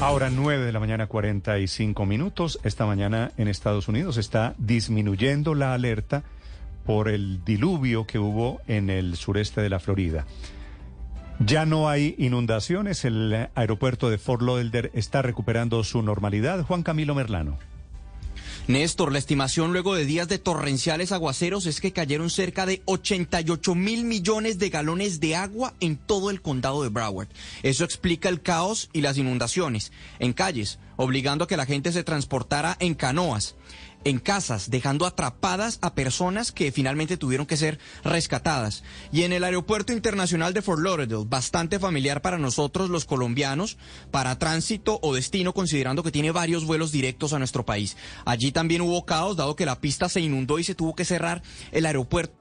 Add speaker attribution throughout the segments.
Speaker 1: Ahora 9 de la mañana 45 minutos. Esta mañana en Estados Unidos está disminuyendo la alerta por el diluvio que hubo en el sureste de la Florida. Ya no hay inundaciones, el aeropuerto de Fort Lauderdale está recuperando su normalidad. Juan Camilo Merlano.
Speaker 2: Néstor, la estimación luego de días de torrenciales aguaceros es que cayeron cerca de 88 mil millones de galones de agua en todo el condado de Broward. Eso explica el caos y las inundaciones en calles, obligando a que la gente se transportara en canoas en casas, dejando atrapadas a personas que finalmente tuvieron que ser rescatadas. Y en el aeropuerto internacional de Fort Lauderdale, bastante familiar para nosotros los colombianos, para tránsito o destino, considerando que tiene varios vuelos directos a nuestro país. Allí también hubo caos, dado que la pista se inundó y se tuvo que cerrar el aeropuerto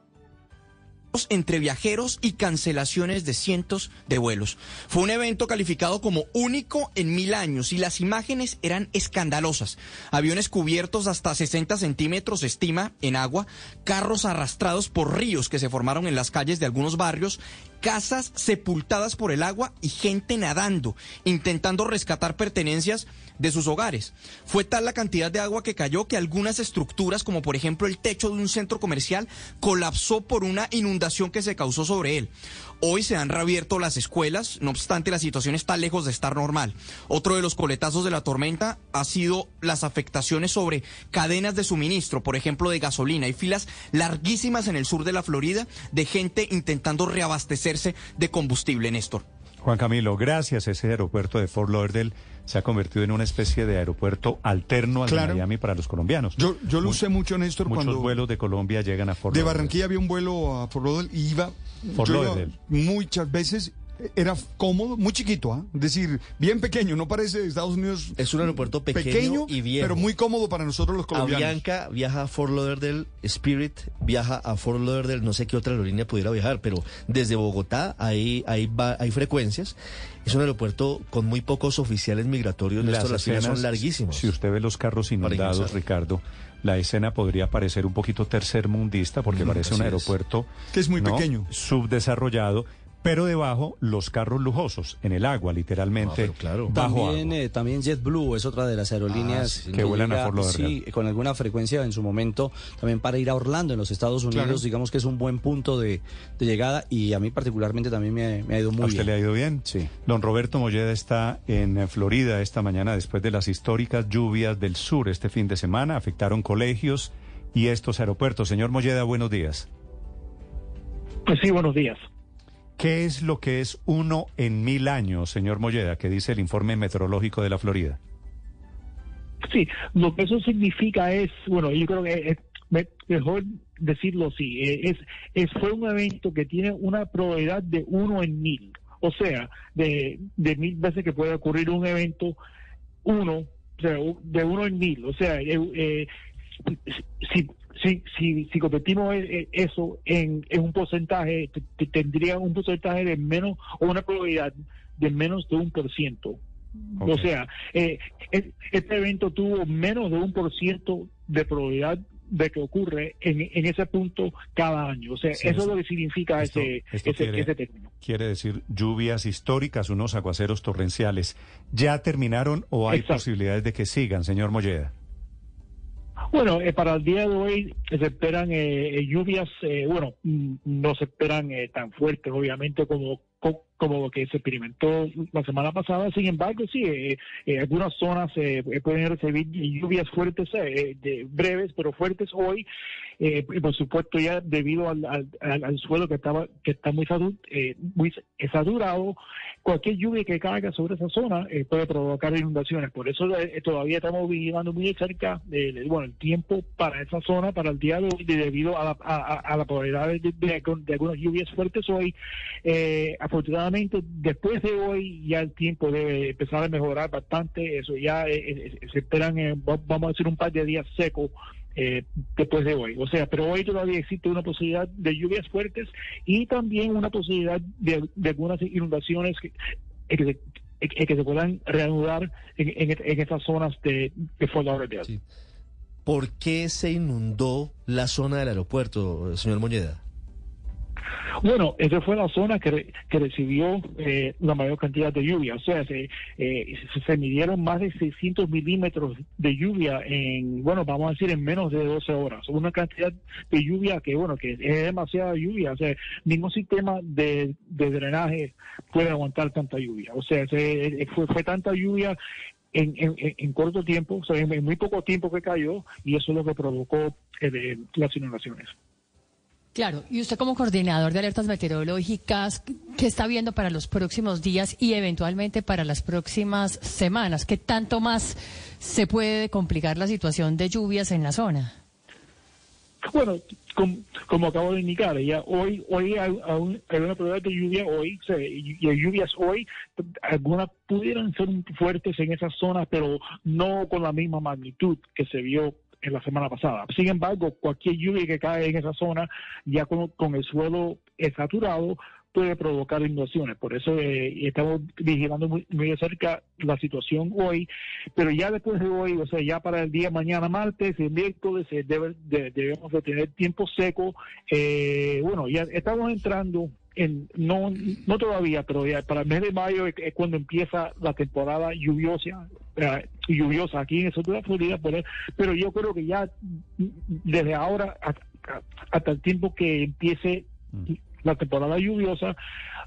Speaker 2: entre viajeros y cancelaciones de cientos de vuelos. Fue un evento calificado como único en mil años y las imágenes eran escandalosas. Aviones cubiertos hasta 60 centímetros, estima, en agua, carros arrastrados por ríos que se formaron en las calles de algunos barrios, casas sepultadas por el agua y gente nadando, intentando rescatar pertenencias de sus hogares. Fue tal la cantidad de agua que cayó que algunas estructuras, como por ejemplo el techo de un centro comercial, colapsó por una inundación que se causó sobre él. Hoy se han reabierto las escuelas, no obstante la situación está lejos de estar normal. Otro de los coletazos de la tormenta ha sido las afectaciones sobre cadenas de suministro, por ejemplo de gasolina. Hay filas larguísimas en el sur de la Florida de gente intentando de combustible, Néstor.
Speaker 1: Juan Camilo, gracias. Ese aeropuerto de Fort Lauderdale se ha convertido en una especie de aeropuerto alterno al de Miami para los colombianos.
Speaker 3: Yo, yo lo usé mucho, Néstor,
Speaker 1: Muchos
Speaker 3: cuando...
Speaker 1: vuelos de Colombia llegan a Fort
Speaker 3: De
Speaker 1: Lauderdale.
Speaker 3: Barranquilla había un vuelo a Fort Lauderdale y iba...
Speaker 1: Fort
Speaker 3: yo iba
Speaker 1: Lauderdale.
Speaker 3: muchas veces... Era cómodo, muy chiquito, ¿ah? es decir, bien pequeño, no parece Estados Unidos.
Speaker 4: Es un aeropuerto pequeño y viejo.
Speaker 3: pero muy cómodo para nosotros los colombianos.
Speaker 4: Avianca viaja a Fort Lauderdale, Spirit viaja a Fort Lauderdale, no sé qué otra aerolínea pudiera viajar, pero desde Bogotá hay, hay, va- hay frecuencias. Es un aeropuerto con muy pocos oficiales migratorios, Néstor, las filas son
Speaker 1: escenas,
Speaker 4: larguísimas.
Speaker 1: Si usted ve los carros inundados. Ricardo, la escena podría parecer un poquito tercermundista porque
Speaker 4: Mm,
Speaker 1: parece un
Speaker 4: es.
Speaker 1: aeropuerto
Speaker 3: Que es muy
Speaker 1: ¿no?
Speaker 3: pequeño.
Speaker 1: subdesarrollado, pero debajo los carros lujosos, en el agua, literalmente.
Speaker 4: Ah, claro.
Speaker 1: bajo
Speaker 5: También,
Speaker 1: agua.
Speaker 5: eh, también JetBlue es otra de las aerolíneas
Speaker 4: Ah, sí.
Speaker 1: Que vuelan a Fort.
Speaker 5: Sí, con alguna frecuencia en su momento, también para ir a Orlando en los Estados Unidos,
Speaker 3: Claro.
Speaker 5: digamos que es un buen punto de, de llegada y a mí particularmente también me, me ha ido muy
Speaker 1: ¿A usted
Speaker 5: bien.
Speaker 1: le ha ido bien?
Speaker 5: Sí.
Speaker 1: Don Roberto Molleda está en Florida esta mañana después de las históricas lluvias del sur este fin de semana. Afectaron colegios y estos aeropuertos. Señor Molleda, buenos días.
Speaker 6: Pues sí, buenos días.
Speaker 1: ¿Qué es lo que es uno en mil años, señor Molleda, que dice el informe meteorológico de la Florida?
Speaker 6: Sí, lo que eso significa es, bueno, yo creo que me- mejor decirlo así, eh, es, es fue un evento que tiene una probabilidad de uno en mil, o sea, de, de mil veces que puede ocurrir un evento, uno, o sea, de uno en mil, o sea, eh, eh, si, si, si, si convertimos eh, eh, eso en, en un porcentaje, te- te- tendría un porcentaje de menos, o una probabilidad de menos de un por ciento. O sea, eh, es- este evento tuvo menos de un por ciento de probabilidad de que ocurre en, en ese punto cada año. O sea,
Speaker 1: Sí,
Speaker 6: eso es lo que significa
Speaker 1: esto-
Speaker 6: ese,
Speaker 1: esto
Speaker 6: ese,
Speaker 1: quiere-
Speaker 6: ese término.
Speaker 1: Quiere decir lluvias históricas, unos aguaceros torrenciales. ¿Ya terminaron o hay
Speaker 6: Exacto.
Speaker 1: posibilidades de que sigan, señor Molleda?
Speaker 6: Bueno, eh, para el día de hoy se esperan eh, eh, lluvias, eh, bueno, mm, no se esperan eh, tan fuertes, obviamente, como, co- como lo que se experimentó la semana pasada. Sin embargo, sí, eh, eh, algunas zonas eh, pueden recibir lluvias fuertes, eh, de- breves, pero fuertes hoy. Eh, y por supuesto, ya debido al, al, suelo que estaba que está muy, satu- eh, muy saturado, cualquier lluvia que caiga sobre esa zona eh, puede provocar inundaciones. Por eso eh, todavía estamos vigilando muy cerca eh, de- bueno, el tiempo para esa zona, para el día de hoy, de- debido a la, a, a- a la probabilidad de, algunas lluvias fuertes hoy. Eh, afortunadamente, después de hoy ya el tiempo debe empezar a mejorar bastante. Eso ya eh, eh, se esperan, eh, va- vamos a decir, un par de días secos eh, después de hoy. O sea, pero hoy todavía existe una posibilidad de lluvias fuertes y también una posibilidad de, algunas inundaciones que, eh, que, se, eh, puedan reanudar en, en, en esas zonas de, de Fort Lauderdale.
Speaker 4: ¿Por qué se inundó la zona del aeropuerto, señor Molleda?
Speaker 6: Bueno, esa fue la zona que, que recibió eh, la mayor cantidad de lluvia. O sea, se, eh, se, midieron más de 600 milímetros de lluvia en, bueno, vamos a decir, en menos de 12 horas. Una cantidad de lluvia que, bueno, que es demasiada lluvia. O sea, ningún sistema de, de drenaje puede aguantar tanta lluvia. O sea, se, fue, fue tanta lluvia en, en, en, corto tiempo, o sea, en, muy poco tiempo que cayó, y eso es lo que provocó eh, las inundaciones.
Speaker 7: Claro, y usted como coordinador de alertas meteorológicas, ¿qué está viendo para los próximos días y eventualmente para las próximas semanas? ¿Qué tanto más se puede complicar la situación de lluvias en la zona?
Speaker 6: Bueno, como, acabo de indicar, ya hoy hoy hay, una probabilidad de lluvia hoy, y hay lluvias hoy, algunas pudieran ser fuertes en esas zonas, pero no con la misma magnitud que se vio en la semana pasada. Sin embargo, cualquier lluvia que cae en esa zona, ya con, el suelo saturado, puede provocar inundaciones. Por eso eh, estamos vigilando muy, de cerca la situación hoy, pero ya después de hoy, o sea, ya para el día mañana martes y miércoles eh, debe, debemos de tener tiempo seco. Eh, bueno, ya estamos entrando en, no, no todavía, pero ya para el mes de mayo es, cuando empieza la temporada lluviosa, lluviosa aquí en el sur de la Florida, pero yo creo que ya desde ahora hasta, el tiempo que empiece mm la temporada lluviosa,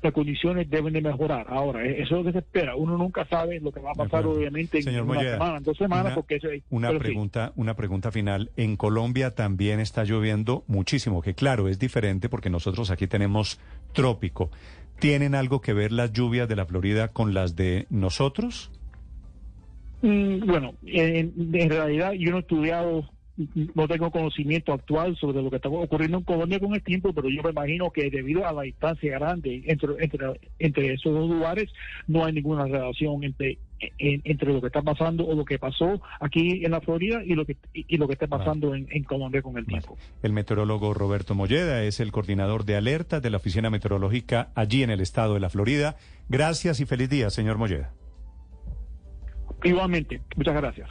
Speaker 6: las condiciones deben de mejorar. Ahora, e-, eso es lo que se espera. Uno nunca sabe lo que va a pasar, obviamente, en una semana, en dos semanas, porque
Speaker 1: una pregunta, una pregunta final. En Colombia también está lloviendo muchísimo, que claro es diferente porque nosotros aquí tenemos trópico. ¿Tienen algo que ver las lluvias de la Florida con las de nosotros?
Speaker 6: Mm, bueno, en, en realidad yo no he estudiado no tengo conocimiento actual sobre lo que está ocurriendo en Colombia con el tiempo, pero yo me imagino que debido a la distancia grande entre, entre, entre esos dos lugares, no hay ninguna relación entre, entre lo que está pasando o lo que pasó aquí en la Florida y lo que, y lo que está pasando en, en, Colombia con el tiempo.
Speaker 1: El meteorólogo Roberto Molleda es el coordinador de alerta de la Oficina Meteorológica allí en el estado de la Florida. Gracias y feliz día, señor Molleda.
Speaker 6: Igualmente, muchas gracias.